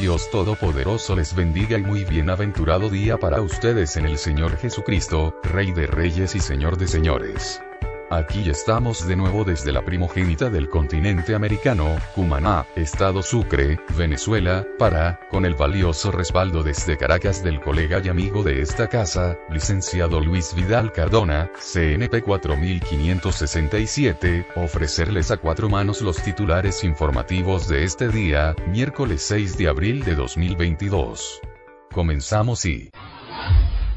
Dios Todopoderoso les bendiga y muy bienaventurado día para ustedes en el Señor Jesucristo, Rey de Reyes y Señor de Señores. Aquí estamos de nuevo desde la primogénita del continente americano, Cumaná, Estado Sucre, Venezuela, para, con el valioso respaldo desde Caracas del colega y amigo de esta casa, licenciado Luis Vidal Cardona, CNP 4567, ofrecerles a cuatro manos los titulares informativos de este día, miércoles 6 de abril de 2022. Comenzamos y...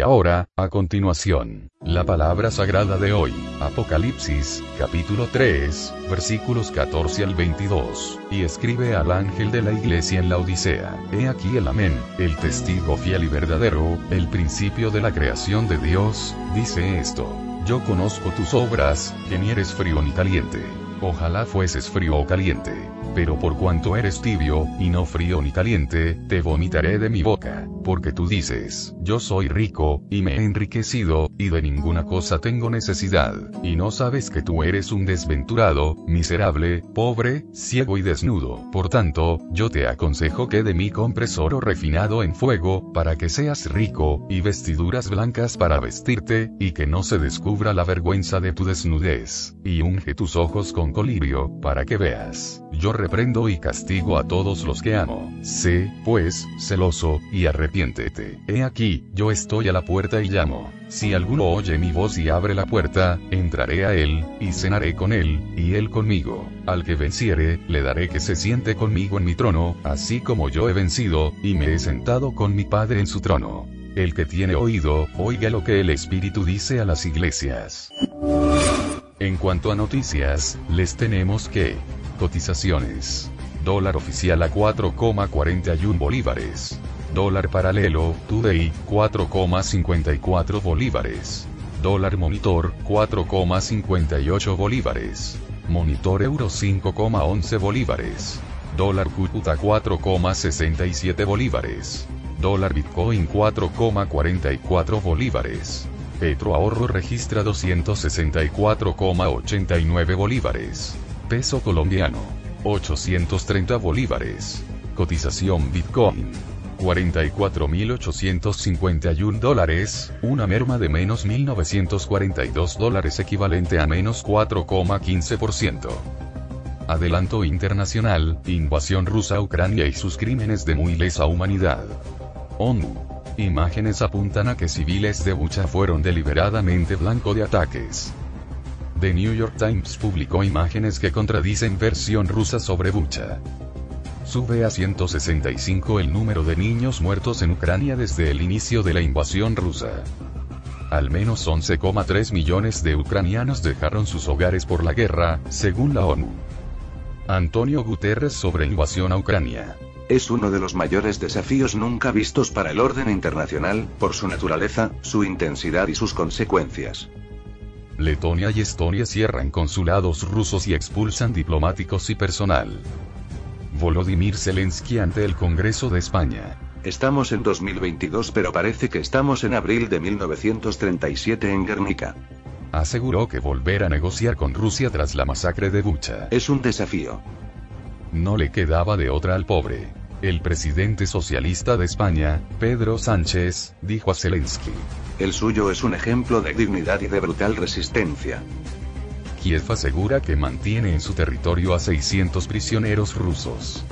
Y ahora, a continuación, la palabra sagrada de hoy, Apocalipsis, capítulo 3, versículos 14 al 22, y escribe al ángel de la iglesia en la Odisea, He aquí el amén, el testigo fiel y verdadero, el principio de la creación de Dios, dice esto, yo conozco tus obras, que ni eres frío ni caliente. Ojalá fueses frío o caliente. Pero por cuanto eres tibio, y no frío ni caliente, te vomitaré de mi boca, porque tú dices, yo soy rico, y me he enriquecido, y de ninguna cosa tengo necesidad, y no sabes que tú eres un desventurado, miserable, pobre, ciego y desnudo. Por tanto, yo te aconsejo que de mí compres oro refinado en fuego, para que seas rico, y vestiduras blancas para vestirte, y que no se descubra la vergüenza de tu desnudez, y unge tus ojos con colirio, para que veas. Yo reprendo y castigo a todos los que amo. Sé, pues, celoso, y arrepiéntete. He aquí, yo estoy a la puerta y llamo. Si alguno oye mi voz y abre la puerta, entraré a él, y cenaré con él, y él conmigo. Al que venciere, le daré que se siente conmigo en mi trono, así como yo he vencido, y me he sentado con mi Padre en su trono. El que tiene oído, oiga lo que el Espíritu dice a las iglesias. En cuanto a noticias, les tenemos que cotizaciones. Dólar oficial a 4,41 bolívares. Dólar paralelo, Today, 4,54 bolívares. Dólar monitor, 4,58 bolívares. Monitor euro 5,11 bolívares. Dólar Cúcuta 4,67 bolívares. Dólar Bitcoin 4,44 bolívares. Petro Ahorro registra 264,89 bolívares. Peso colombiano. 830 bolívares. Cotización Bitcoin. 44.851 dólares, una merma de menos 1.942 dólares equivalente a menos 4,15%. Adelanto internacional, invasión rusa a Ucrania y sus crímenes de muy lesa humanidad. ONU. Imágenes apuntan a que civiles de Bucha fueron deliberadamente blanco de ataques. The New York Times publicó imágenes que contradicen versión rusa sobre Bucha. Sube a 165 el número de niños muertos en Ucrania desde el inicio de la invasión rusa. Al menos 11,3 millones de ucranianos dejaron sus hogares por la guerra, según la ONU. Antonio Guterres sobre invasión a Ucrania. Es uno de los mayores desafíos nunca vistos para el orden internacional, por su naturaleza, su intensidad y sus consecuencias. Letonia y Estonia cierran consulados rusos y expulsan diplomáticos y personal. Volodymyr Zelensky ante el Congreso de España. Estamos en 2022 pero parece que estamos en abril de 1937 en Guernica. Aseguró que volver a negociar con Rusia tras la masacre de Bucha. Es un desafío. No le quedaba de otra al pobre. El presidente socialista de España, Pedro Sánchez, dijo a Zelensky. El suyo es un ejemplo de dignidad y de brutal resistencia. Kiev asegura que mantiene en su territorio a 600 prisioneros rusos.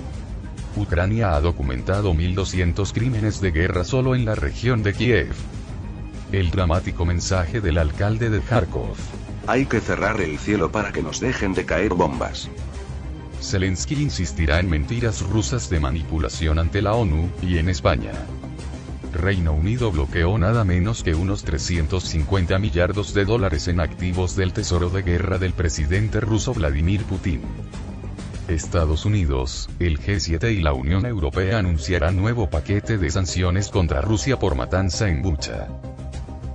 Ucrania ha documentado 1.200 crímenes de guerra solo en la región de Kiev. El dramático mensaje del alcalde de Kharkov. Hay que cerrar el cielo para que nos dejen de caer bombas. Zelensky insistirá en mentiras rusas de manipulación ante la ONU, y en España. Reino Unido bloqueó nada menos que unos 350 millardos de dólares en activos del tesoro de guerra del presidente ruso Vladimir Putin. Estados Unidos, el G7 y la Unión Europea anunciarán nuevo paquete de sanciones contra Rusia por matanza en Bucha.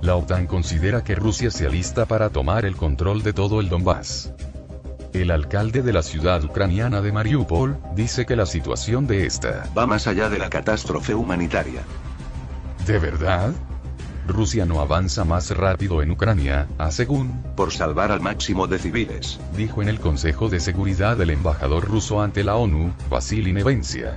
La OTAN considera que Rusia se alista para tomar el control de todo el Donbass. El alcalde de la ciudad ucraniana de Mariupol, dice que la situación de esta va más allá de la catástrofe humanitaria. ¿De verdad? Rusia no avanza más rápido en Ucrania, a según, por salvar al máximo de civiles, dijo en el Consejo de Seguridad el embajador ruso ante la ONU, Vasily Nevencia.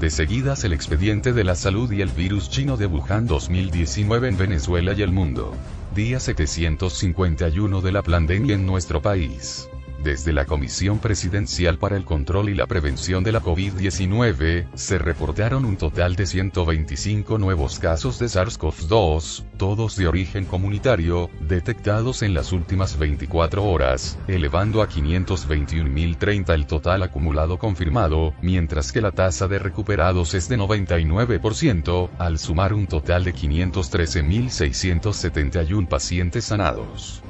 De seguidas el expediente de la salud y el virus chino de Wuhan 2019 en Venezuela y el mundo. Día 751 de la pandemia en nuestro país. Desde la Comisión Presidencial para el Control y la Prevención de la COVID-19, se reportaron un total de 125 nuevos casos de SARS-CoV-2, todos de origen comunitario, detectados en las últimas 24 horas, elevando a 521.030 el total acumulado confirmado, mientras que la tasa de recuperados es de 99%, al sumar un total de 513.671 pacientes sanados.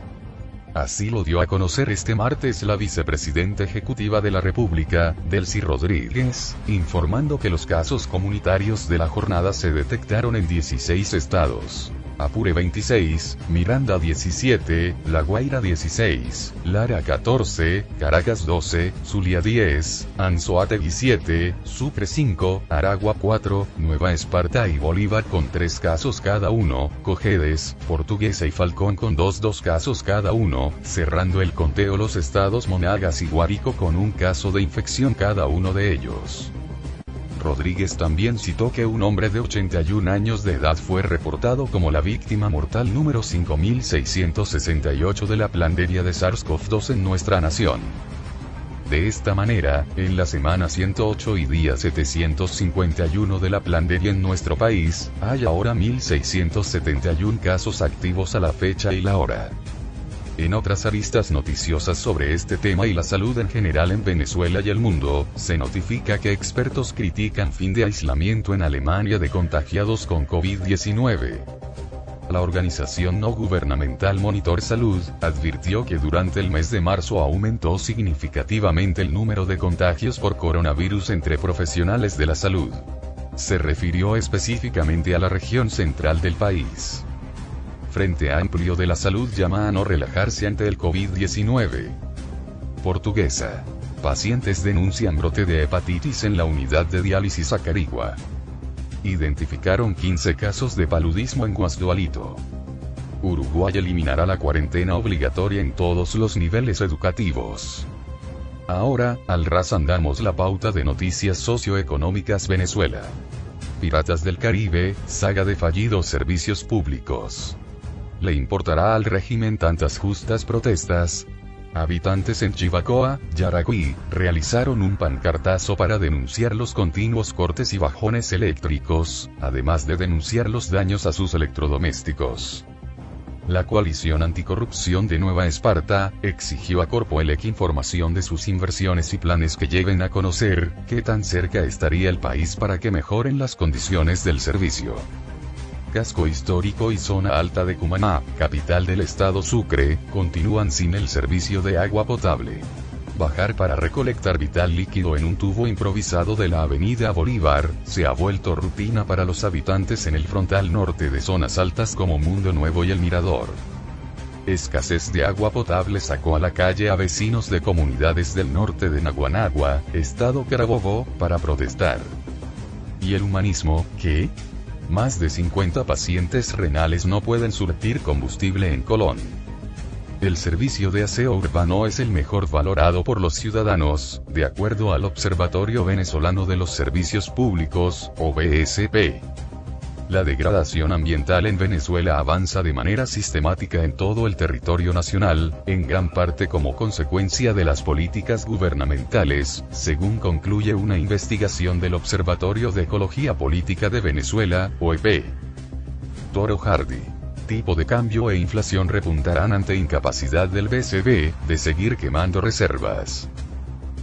Así lo dio a conocer este martes la vicepresidenta ejecutiva de la República, Delcy Rodríguez, informando que los casos comunitarios de la jornada se detectaron en 16 estados. Apure 26, Miranda 17, La Guaira 16, Lara 14, Caracas 12, Zulia 10, Anzoátegui 7, Sucre 5, Aragua 4, Nueva Esparta y Bolívar con 3 casos cada uno, Cojedes, Portuguesa y Falcón con 2 2 casos cada uno, cerrando el conteo los estados Monagas y Guárico con un caso de infección cada uno de ellos. Rodríguez también citó que un hombre de 81 años de edad fue reportado como la víctima mortal número 5668 de la pandemia de SARS-CoV-2 en nuestra nación. De esta manera, en la semana 108 y día 751 de la pandemia en nuestro país, hay ahora 1671 casos activos a la fecha y la hora. En otras aristas noticiosas sobre este tema y la salud en general en Venezuela y el mundo, se notifica que expertos critican fin de aislamiento en Alemania de contagiados con COVID-19. La organización no gubernamental Monitor Salud advirtió que durante el mes de marzo aumentó significativamente el número de contagios por coronavirus entre profesionales de la salud. Se refirió específicamente a la región central del país. Frente Amplio de la Salud llama a no relajarse ante el COVID-19. Portuguesa. Pacientes denuncian brote de hepatitis en la unidad de diálisis Acarigua. Identificaron 15 casos de paludismo en Guasdualito. Uruguay eliminará la cuarentena obligatoria en todos los niveles educativos. Ahora, al ras andamos la pauta de noticias socioeconómicas Venezuela. Piratas del Caribe, saga de fallidos servicios públicos le importará al régimen tantas justas protestas. Habitantes en Chivacoa, Yaracuy, realizaron un pancartazo para denunciar los continuos cortes y bajones eléctricos, además de denunciar los daños a sus electrodomésticos. La coalición anticorrupción de Nueva Esparta exigió a Corpoelec información de sus inversiones y planes que lleven a conocer qué tan cerca estaría el país para que mejoren las condiciones del servicio casco histórico y zona alta de Cumaná, capital del estado Sucre, continúan sin el servicio de agua potable. Bajar para recolectar vital líquido en un tubo improvisado de la avenida Bolívar, se ha vuelto rutina para los habitantes en el frontal norte de zonas altas como Mundo Nuevo y El Mirador. Escasez de agua potable sacó a la calle a vecinos de comunidades del norte de Naguanagua, estado Carabobo, para protestar. ¿Y el humanismo, qué? Más de 50 pacientes renales no pueden surtir combustible en Colón. El servicio de aseo urbano es el mejor valorado por los ciudadanos, de acuerdo al Observatorio Venezolano de los Servicios Públicos, OBSP. La degradación ambiental en Venezuela avanza de manera sistemática en todo el territorio nacional, en gran parte como consecuencia de las políticas gubernamentales, según concluye una investigación del Observatorio de Ecología Política de Venezuela, OEP. Toro Hardy tipo de cambio e inflación repuntarán ante incapacidad del BCB de seguir quemando reservas.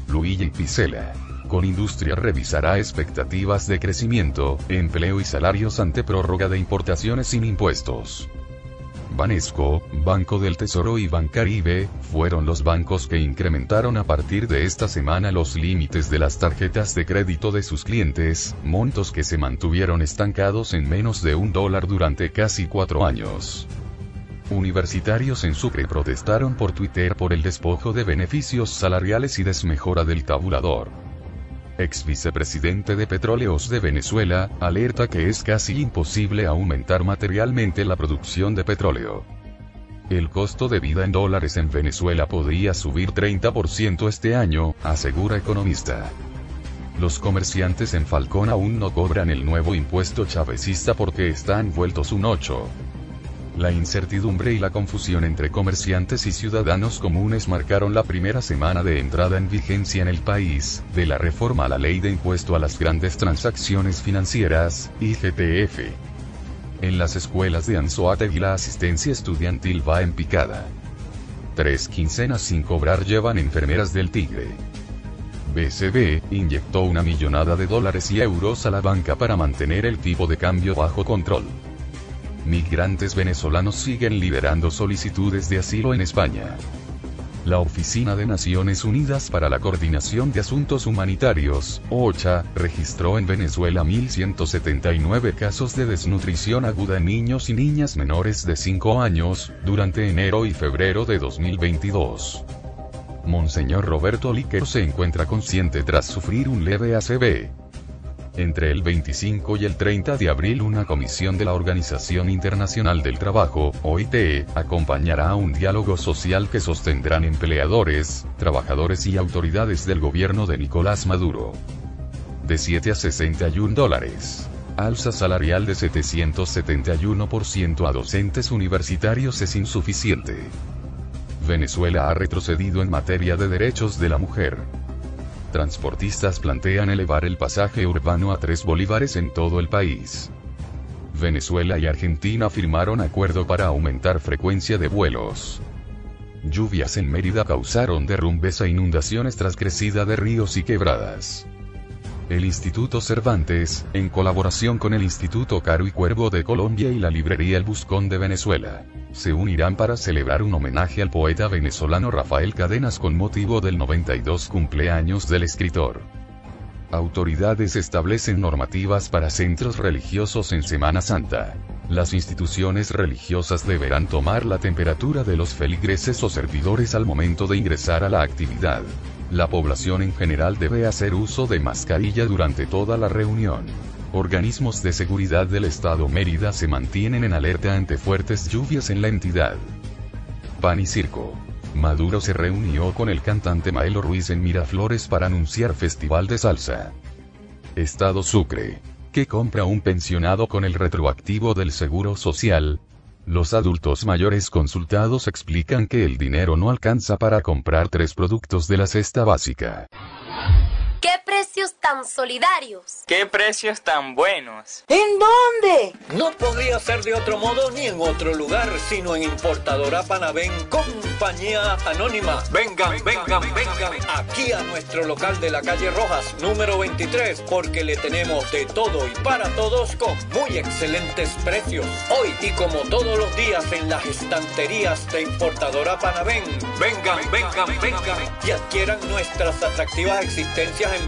Luigi Picela. Con Industria revisará expectativas de crecimiento, empleo y salarios ante prórroga de importaciones sin impuestos. Banesco, Banco del Tesoro y Bancaribe, fueron los bancos que incrementaron a partir de esta semana los límites de las tarjetas de crédito de sus clientes, montos que se mantuvieron estancados en menos de un dólar durante casi cuatro años. Universitarios en Sucre protestaron por Twitter por el despojo de beneficios salariales y desmejora del tabulador ex vicepresidente de Petróleos de Venezuela, alerta que es casi imposible aumentar materialmente la producción de petróleo. El costo de vida en dólares en Venezuela podría subir 30% este año, asegura economista. Los comerciantes en Falcón aún no cobran el nuevo impuesto chavecista porque están vueltos un 8. La incertidumbre y la confusión entre comerciantes y ciudadanos comunes marcaron la primera semana de entrada en vigencia en el país, de la reforma a la ley de impuesto a las grandes transacciones financieras, IGTF. En las escuelas de Anzoátegui la asistencia estudiantil va en picada. Tres quincenas sin cobrar llevan enfermeras del Tigre. BCB, inyectó una millonada de dólares y euros a la banca para mantener el tipo de cambio bajo control migrantes venezolanos siguen liberando solicitudes de asilo en España. La Oficina de Naciones Unidas para la Coordinación de Asuntos Humanitarios, OCHA, registró en Venezuela 1.179 casos de desnutrición aguda en niños y niñas menores de 5 años, durante enero y febrero de 2022. Monseñor Roberto Líquer se encuentra consciente tras sufrir un leve ACV. Entre el 25 y el 30 de abril una comisión de la Organización Internacional del Trabajo, OIT, acompañará a un diálogo social que sostendrán empleadores, trabajadores y autoridades del gobierno de Nicolás Maduro. De 7 a 61 dólares. Alza salarial de 771% a docentes universitarios es insuficiente. Venezuela ha retrocedido en materia de derechos de la mujer. Transportistas plantean elevar el pasaje urbano a 3 bolívares en todo el país. Venezuela y Argentina firmaron acuerdo para aumentar frecuencia de vuelos. Lluvias en Mérida causaron derrumbes e inundaciones tras crecida de ríos y quebradas el Instituto Cervantes, en colaboración con el Instituto Caro y Cuervo de Colombia y la Librería El Buscón de Venezuela, se unirán para celebrar un homenaje al poeta venezolano Rafael Cadenas con motivo del 92 cumpleaños del escritor. Autoridades establecen normativas para centros religiosos en Semana Santa. Las instituciones religiosas deberán tomar la temperatura de los feligreses o servidores al momento de ingresar a la actividad. La población en general debe hacer uso de mascarilla durante toda la reunión. Organismos de seguridad del estado Mérida se mantienen en alerta ante fuertes lluvias en la entidad. Pan y circo. Maduro se reunió con el cantante Maelo Ruiz en Miraflores para anunciar festival de salsa. Estado Sucre. ¿Qué compra un pensionado con el retroactivo del Seguro Social? Los adultos mayores consultados explican que el dinero no alcanza para comprar tres productos de la cesta básica. ¿Qué precios tan solidarios? ¿Qué precios tan buenos? ¿En dónde? No podría ser de otro modo ni en otro lugar, sino en Importadora Panavén, compañía anónima. Vengan, vengan, vengan aquí a nuestro local de la calle Rojas, número 23, porque le tenemos de todo y para todos con muy excelentes precios. Hoy y como todos los días en las estanterías de Importadora Panavén. Vengan, vengan, vengan y adquieran nuestras atractivas existencias en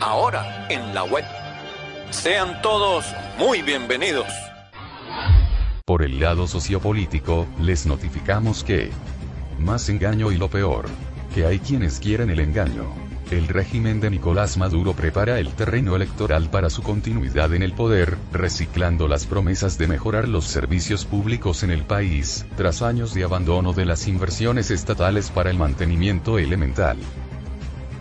Ahora en la web. Sean todos muy bienvenidos. Por el lado sociopolítico, les notificamos que más engaño y lo peor, que hay quienes quieren el engaño. El régimen de Nicolás Maduro prepara el terreno electoral para su continuidad en el poder, reciclando las promesas de mejorar los servicios públicos en el país, tras años de abandono de las inversiones estatales para el mantenimiento elemental.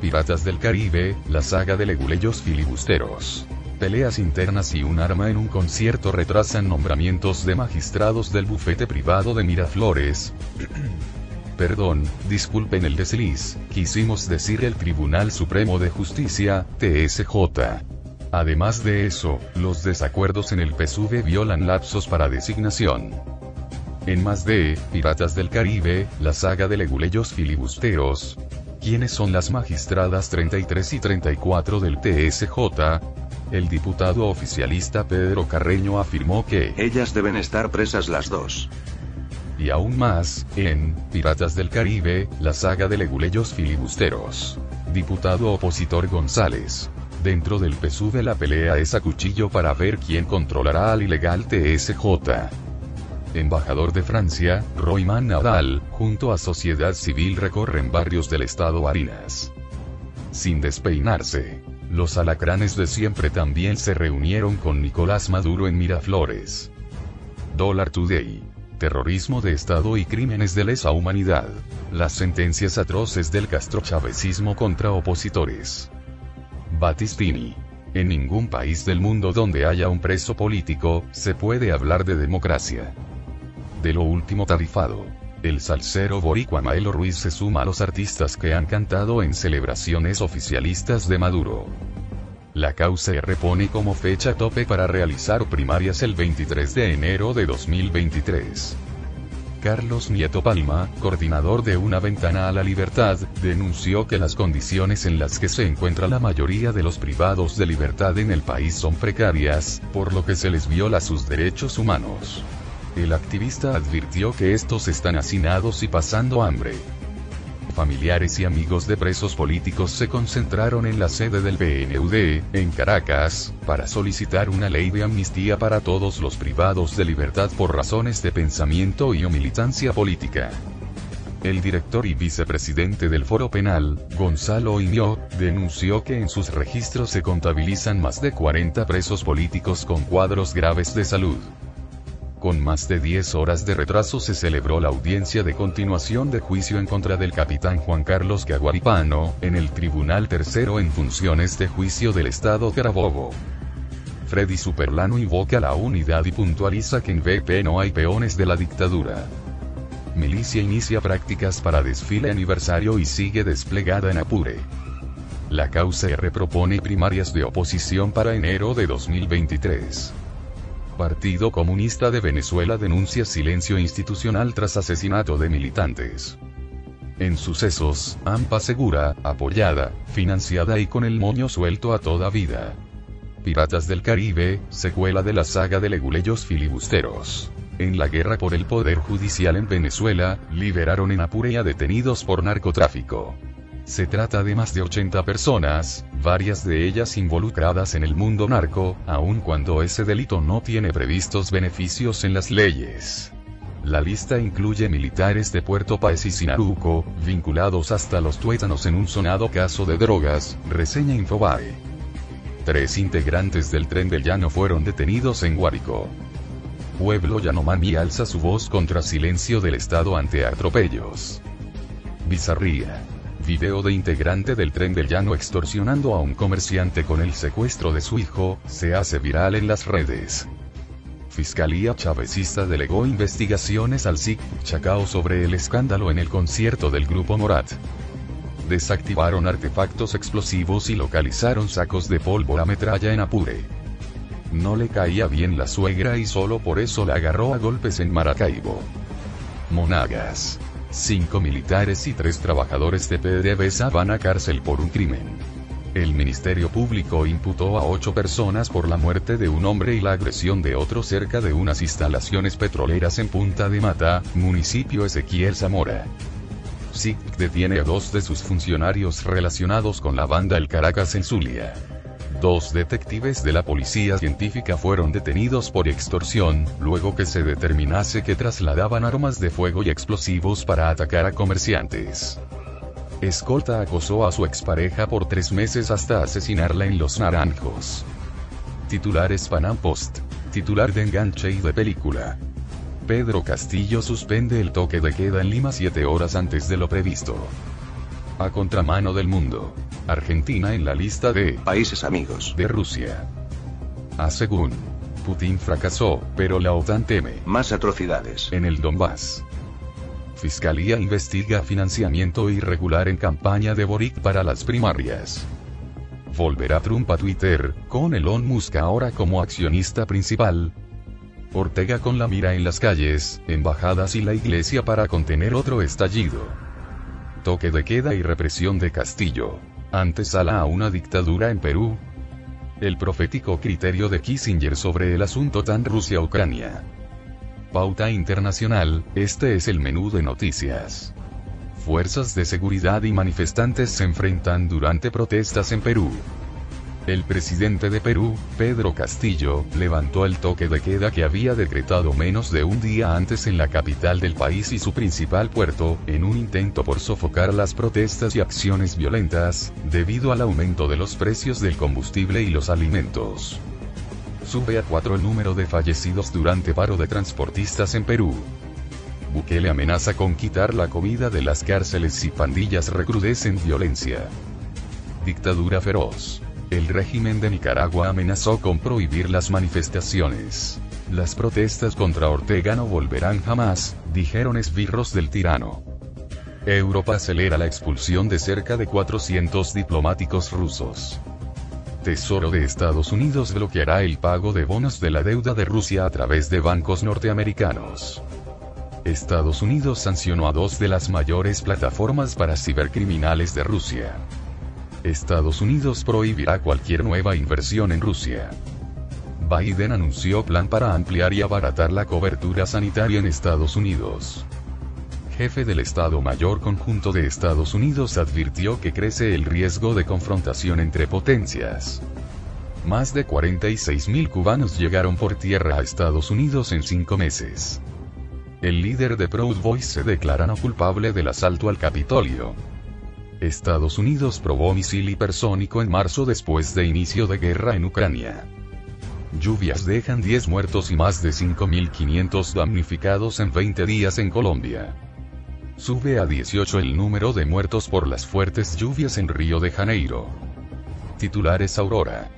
Piratas del Caribe, la saga de leguleyos filibusteros. Peleas internas y un arma en un concierto retrasan nombramientos de magistrados del bufete privado de Miraflores. Perdón, disculpen el desliz, quisimos decir el Tribunal Supremo de Justicia, TSJ. Además de eso, los desacuerdos en el PSUV violan lapsos para designación. En más de, Piratas del Caribe, la saga de leguleyos filibusteros. ¿Quiénes son las magistradas 33 y 34 del TSJ? El diputado oficialista Pedro Carreño afirmó que Ellas deben estar presas las dos. y aún más, en Piratas del Caribe, la saga de leguleyos filibusteros. Diputado opositor González. Dentro del PSUV la pelea es a cuchillo para ver quién controlará al ilegal TSJ. Embajador de Francia, Royman Nadal, junto a Sociedad Civil recorren barrios del estado Barinas. Sin despeinarse. Los alacranes de siempre también se reunieron con Nicolás Maduro en Miraflores. Dollar Today. Terrorismo de Estado y crímenes de lesa humanidad. Las sentencias atroces del castrochavecismo contra opositores. Battistini. En ningún país del mundo donde haya un preso político, se puede hablar de democracia. De lo último tarifado. El salsero boricua Maelo Ruiz se suma a los artistas que han cantado en celebraciones oficialistas de Maduro. La causa repone como fecha tope para realizar primarias el 23 de enero de 2023. Carlos Nieto Palma, coordinador de Una Ventana a la Libertad, denunció que las condiciones en las que se encuentra la mayoría de los privados de libertad en el país son precarias, por lo que se les viola sus derechos humanos. El activista advirtió que estos están hacinados y pasando hambre. Familiares y amigos de presos políticos se concentraron en la sede del PNUD, en Caracas, para solicitar una ley de amnistía para todos los privados de libertad por razones de pensamiento y o militancia política. El director y vicepresidente del Foro Penal, Gonzalo Iñó, denunció que en sus registros se contabilizan más de 40 presos políticos con cuadros graves de salud. Con más de 10 horas de retraso se celebró la audiencia de continuación de juicio en contra del capitán Juan Carlos Caguaripano, en el Tribunal Tercero en funciones de juicio del Estado Carabobo. Freddy Superlano invoca la unidad y puntualiza que en BP no hay peones de la dictadura. Milicia inicia prácticas para desfile aniversario y sigue desplegada en Apure. La causa R propone primarias de oposición para enero de 2023. Partido Comunista de Venezuela denuncia silencio institucional tras asesinato de militantes. En sucesos, AMPA asegura, apoyada, financiada y con el moño suelto a toda vida. Piratas del Caribe, secuela de la saga de leguleyos filibusteros. En la guerra por el poder judicial en Venezuela, liberaron en Apure a detenidos por narcotráfico. Se trata de más de 80 personas, varias de ellas involucradas en el mundo narco, aun cuando ese delito no tiene previstos beneficios en las leyes. La lista incluye militares de Puerto Paez y Sinaruco, vinculados hasta los tuétanos en un sonado caso de drogas, reseña Infobae. Tres integrantes del tren del llano fueron detenidos en Guárico. Pueblo Yanomami alza su voz contra silencio del Estado ante atropellos. Bizarría. Video de integrante del tren del llano extorsionando a un comerciante con el secuestro de su hijo, se hace viral en las redes. Fiscalía Chavecista delegó investigaciones al SIC Chacao sobre el escándalo en el concierto del grupo Morat. Desactivaron artefactos explosivos y localizaron sacos de pólvora metralla en Apure. No le caía bien la suegra y solo por eso la agarró a golpes en Maracaibo. Monagas. Cinco militares y tres trabajadores de PDVSA van a cárcel por un crimen. El Ministerio Público imputó a ocho personas por la muerte de un hombre y la agresión de otro cerca de unas instalaciones petroleras en Punta de Mata, municipio Ezequiel Zamora. SIC detiene a dos de sus funcionarios relacionados con la banda El Caracas en Zulia. Dos detectives de la policía científica fueron detenidos por extorsión, luego que se determinase que trasladaban armas de fuego y explosivos para atacar a comerciantes. Escolta acosó a su expareja por tres meses hasta asesinarla en Los Naranjos. Titulares Panam Post. Titular de enganche y de película. Pedro Castillo suspende el toque de queda en Lima siete horas antes de lo previsto. A contramano del mundo. Argentina en la lista de países amigos de Rusia. A según. Putin fracasó, pero la OTAN teme más atrocidades en el Donbass. Fiscalía investiga financiamiento irregular en campaña de Boric para las primarias. Volverá Trump a Twitter, con Elon Musk ahora como accionista principal. Ortega con la mira en las calles, embajadas y la iglesia para contener otro estallido. Toque de queda y represión de Castillo. Antesala a una dictadura en Perú. El profético criterio de Kissinger sobre el asunto tan Rusia-Ucrania. Pauta Internacional, este es el menú de noticias. Fuerzas de seguridad y manifestantes se enfrentan durante protestas en Perú. El presidente de Perú, Pedro Castillo, levantó el toque de queda que había decretado menos de un día antes en la capital del país y su principal puerto, en un intento por sofocar las protestas y acciones violentas, debido al aumento de los precios del combustible y los alimentos. Sube a cuatro el número de fallecidos durante paro de transportistas en Perú. Bukele amenaza con quitar la comida de las cárceles y pandillas recrudecen violencia. Dictadura feroz. El régimen de Nicaragua amenazó con prohibir las manifestaciones. Las protestas contra Ortega no volverán jamás, dijeron esbirros del tirano. Europa acelera la expulsión de cerca de 400 diplomáticos rusos. Tesoro de Estados Unidos bloqueará el pago de bonos de la deuda de Rusia a través de bancos norteamericanos. Estados Unidos sancionó a dos de las mayores plataformas para cibercriminales de Rusia. Estados Unidos prohibirá cualquier nueva inversión en Rusia. Biden anunció plan para ampliar y abaratar la cobertura sanitaria en Estados Unidos. Jefe del Estado Mayor Conjunto de Estados Unidos advirtió que crece el riesgo de confrontación entre potencias. Más de 46.000 cubanos llegaron por tierra a Estados Unidos en cinco meses. El líder de Proud Boys se declara no culpable del asalto al Capitolio. Estados Unidos probó misil hipersónico en marzo después de inicio de guerra en Ucrania. Lluvias dejan 10 muertos y más de 5.500 damnificados en 20 días en Colombia. Sube a 18 el número de muertos por las fuertes lluvias en Río de Janeiro. Titulares Aurora.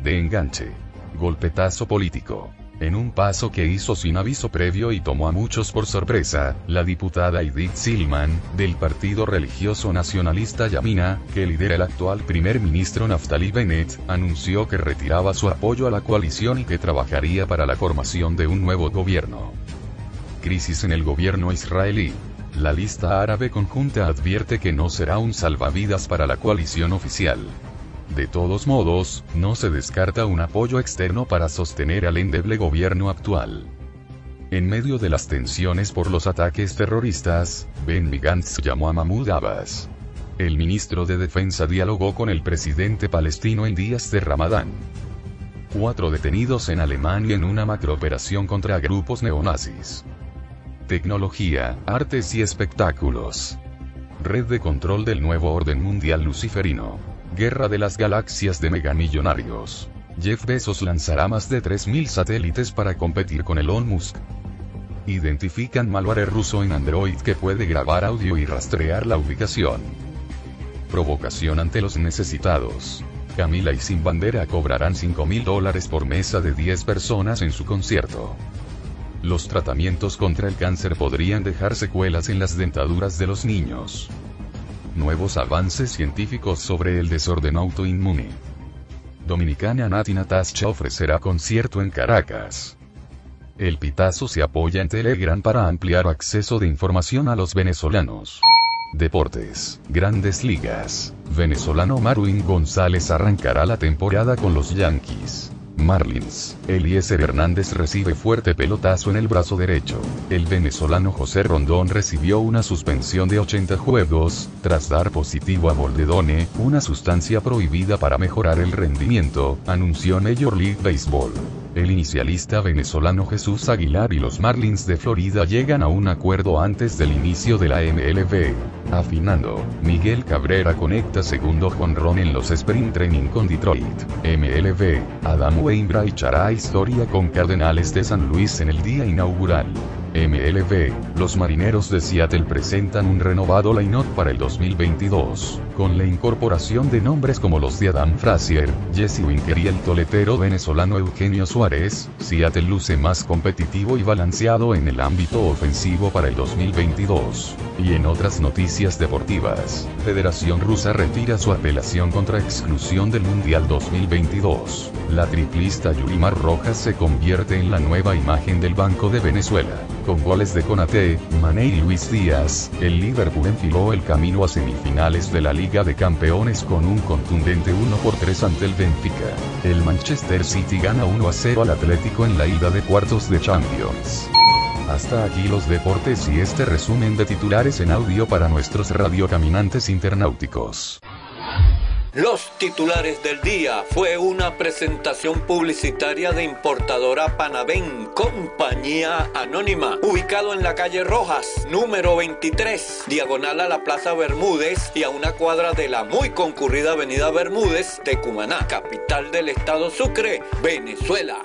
De enganche. Golpetazo político. En un paso que hizo sin aviso previo y tomó a muchos por sorpresa, la diputada Edith Silman, del partido religioso nacionalista Yamina, que lidera el actual primer ministro Naftali Bennett, anunció que retiraba su apoyo a la coalición y que trabajaría para la formación de un nuevo gobierno. Crisis en el gobierno israelí. La lista árabe conjunta advierte que no será un salvavidas para la coalición oficial. De todos modos, no se descarta un apoyo externo para sostener al endeble gobierno actual. En medio de las tensiones por los ataques terroristas, Ben Gantz llamó a Mahmoud Abbas. El ministro de Defensa dialogó con el presidente palestino en días de Ramadán. Cuatro detenidos en Alemania en una macrooperación contra grupos neonazis. Tecnología, artes y espectáculos. Red de control del nuevo orden mundial luciferino. Guerra de las Galaxias de Megamillonarios. Jeff Bezos lanzará más de 3.000 satélites para competir con Elon Musk. Identifican malware ruso en Android que puede grabar audio y rastrear la ubicación. Provocación ante los necesitados. Camila y Sin Bandera cobrarán 5 mil dólares por mesa de 10 personas en su concierto. Los tratamientos contra el cáncer podrían dejar secuelas en las dentaduras de los niños. Nuevos avances científicos sobre el desorden autoinmune. Dominicana Nati Natasha ofrecerá concierto en Caracas. El Pitazo se apoya en Telegram para ampliar acceso de información a los venezolanos. Deportes, Grandes Ligas. Venezolano Marwin González arrancará la temporada con los Yankees. Marlins. Eliezer Hernández recibe fuerte pelotazo en el brazo derecho. El venezolano José Rondón recibió una suspensión de 80 juegos, tras dar positivo a Boldedone, una sustancia prohibida para mejorar el rendimiento, anunció Major League Baseball. El inicialista venezolano Jesús Aguilar y los Marlins de Florida llegan a un acuerdo antes del inicio de la MLB. Afinando, Miguel Cabrera conecta segundo jonrón en los sprint training con Detroit. MLB, Adam Wainwright hará historia con Cardenales de San Luis en el día inaugural. MLB, los marineros de Seattle presentan un renovado line-up para el 2022, con la incorporación de nombres como los de Adam Frazier, Jesse Winker y el toletero venezolano Eugenio Suárez, Seattle luce más competitivo y balanceado en el ámbito ofensivo para el 2022. Y en otras noticias deportivas, Federación Rusa retira su apelación contra exclusión del Mundial 2022. La triplista Yulimar Rojas se convierte en la nueva imagen del Banco de Venezuela. Con goles de Conate, Mané y Luis Díaz, el Liverpool enfiló el camino a semifinales de la Liga de Campeones con un contundente 1 por 3 ante el Benfica. El Manchester City gana 1 a 0 al Atlético en la ida de cuartos de Champions. Hasta aquí los deportes y este resumen de titulares en audio para nuestros radiocaminantes internauticos. Los titulares del día fue una presentación publicitaria de importadora Panavén, compañía anónima, ubicado en la calle Rojas, número 23, diagonal a la Plaza Bermúdez y a una cuadra de la muy concurrida Avenida Bermúdez de Cumaná, capital del estado Sucre, Venezuela.